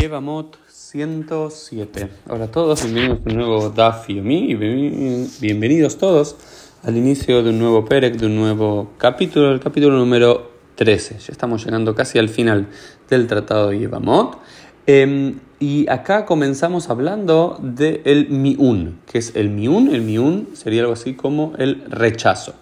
Yevamot 107. Hola a todos, bienvenidos a un nuevo Daf y bienvenidos todos al inicio de un nuevo Perek, de un nuevo capítulo, el capítulo número 13. Ya estamos llegando casi al final del tratado de Yevamot. Em, y acá comenzamos hablando del el miun, que es el miun. El miun sería algo así como el rechazo.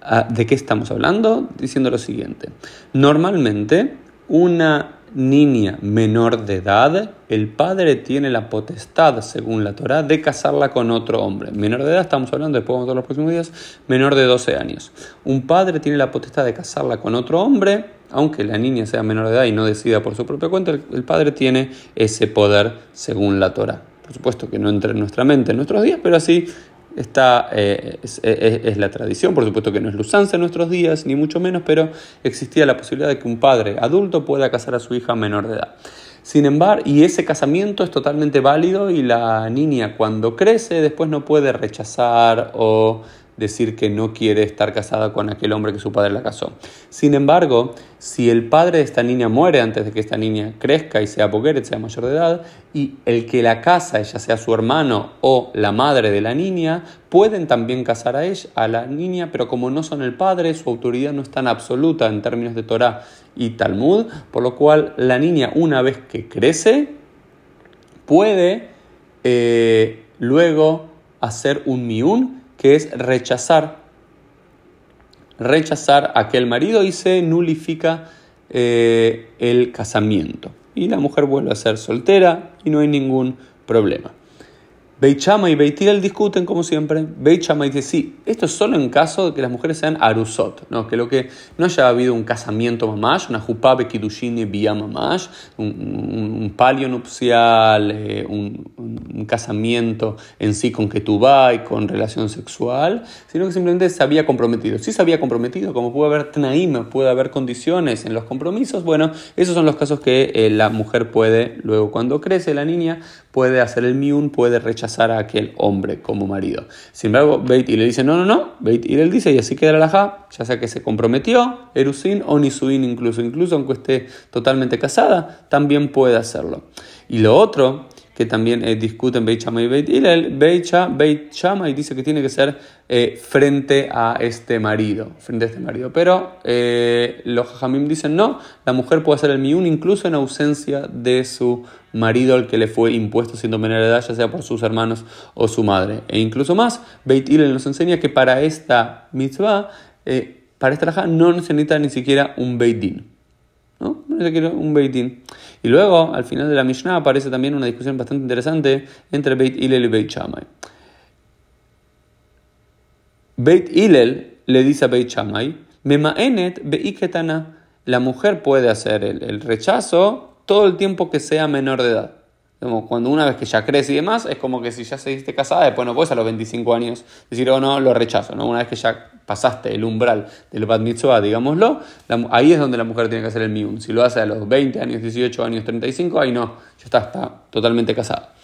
Ah, ¿De qué estamos hablando? Diciendo lo siguiente. Normalmente, una niña menor de edad, el padre tiene la potestad, según la Torah, de casarla con otro hombre. Menor de edad, estamos hablando, después vamos a ver los próximos días, menor de 12 años. Un padre tiene la potestad de casarla con otro hombre, aunque la niña sea menor de edad y no decida por su propia cuenta, el, padre tiene ese poder según la Torah. Por supuesto que no entra en nuestra mente en nuestros días, pero así Está, eh, es, la tradición, por supuesto que no es lusanza en nuestros días, ni mucho menos, pero existía la posibilidad de que un padre adulto pueda casar a su hija menor de edad. Sin embargo, y ese casamiento es totalmente válido y la niña cuando crece después no puede rechazar o decir que no quiere estar casada con aquel hombre que su padre la casó. Sin embargo, si el padre de esta niña muere antes de que esta niña crezca y sea bogueret, sea mayor de edad, y el que la casa, ya sea su hermano o la madre de la niña, pueden también casar a ella, a la niña, pero como no son el padre, su autoridad no es tan absoluta en términos de Torah y Talmud, por lo cual la niña una vez que crece puede eh, luego hacer un miún que es rechazar, rechazar a aquel marido y se nulifica eh, el casamiento. Y la mujer vuelve a ser soltera y no hay ningún problema. Beit y Beit discuten como siempre. Beit dice, sí, esto es solo en caso de que las mujeres sean arusot, ¿no? que lo que no haya habido un casamiento mamash, una jupabe kidushin y mamash, un, un, palio nupcial, eh, un, casamiento en sí con ketubá y con relación sexual, sino que simplemente se había comprometido. Si se había comprometido, como puede haber tnaim, puede haber condiciones en los compromisos, bueno, esos son los casos que eh, la mujer puede, luego cuando crece la niña, puede hacer el miun, puede rechazar a aquel hombre como marido. Sin embargo, Beit le dice, no, no, no, Beit él dice, y así queda la ja, ya sea que se comprometió, Erusin o Nisuin incluso, incluso aunque esté totalmente casada, también puede hacerlo. Y lo otro que también eh, discuten Beit Shammai y Beit Hillel, Beit, Shammai dice que tiene que ser eh, frente a este marido, frente a este marido. Pero eh, los Jajamim dicen no, la mujer puede hacer el miun incluso en ausencia de su marido al que le fue impuesto siendo menor de edad, ya sea por sus hermanos o su madre. E incluso más, Beit Hillel nos enseña que para esta mitzvah, para esta raja no se necesita ni siquiera un Beit Din. Un. Y luego, al final de la Mishnah, aparece también una discusión bastante interesante entre Beit Hillel y Beit Shammai. Beit Hillel le dice a Beit Shammai, Mema'enet beiketana, la mujer puede hacer el rechazo todo el tiempo que sea menor de edad cuando una vez que ya crece y demás, es como que si ya seguiste casada, después no puedes a los 25 años decir, oh no, lo rechazo. ¿no? Una vez que ya pasaste el umbral del bat mitzvah, digámoslo, ahí es donde la mujer tiene que hacer el miun. Si lo hace a los 20 años, 18 años, 35, ahí no, ya está, está totalmente casada.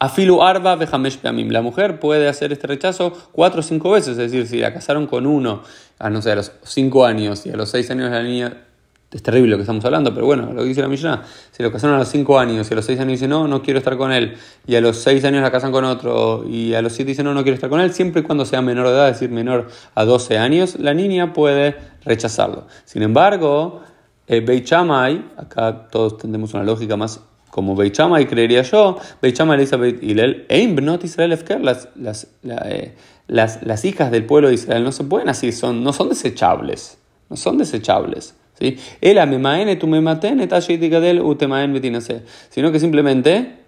Afilu arba vejamesh peamim. La mujer puede hacer este rechazo cuatro o cinco veces, es decir, si la casaron con uno, a no sé, a los 5 años y a los 6 años la niña es terrible lo que estamos hablando, pero bueno, lo que dice la Mishnah, si lo casaron a los 5 años y a los 6 años dice no, no quiero estar con él, y a los 6 años la casan con otro, y a los 7 dice no, no quiero estar con él, siempre y cuando sea menor de edad, es decir, menor a 12 años, la niña puede rechazarlo. Sin embargo, eh, Beit Shammai, acá todos tendemos una lógica más como Beit Shammai, creería yo, Beit Shammai le dice a Beit Hillel, Bnot Israel Efker, las, las, eh, las, las, hijas del pueblo de Israel no se pueden así, son, no son desechables, no son desechables. Sino que simplemente,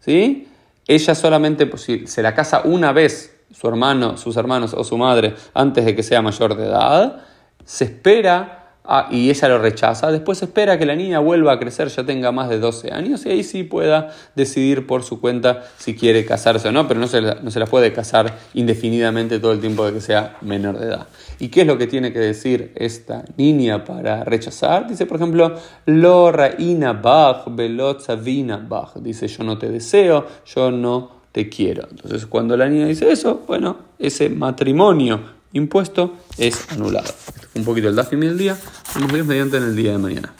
¿sí? Ella solamente, pues, si se la casa una vez su hermano, sus hermanos o su madre antes de que sea mayor de edad, se espera Ah, y ella lo rechaza, después espera que la niña vuelva a crecer, ya tenga más de 12 años y ahí sí pueda decidir por su cuenta si quiere casarse o no, pero no se, la, no se puede casar indefinidamente todo el tiempo de que sea menor de edad. ¿Y qué es lo que tiene que decir esta niña para rechazar? Dice, por ejemplo, Lo Raina Bach, Vina Bach. Dice, yo no te deseo, yo no te quiero. Entonces, cuando la niña dice eso, bueno, ese matrimonio impuesto es anulado. Un poquito el DAFIM del día, vemos mediante en el día de mañana.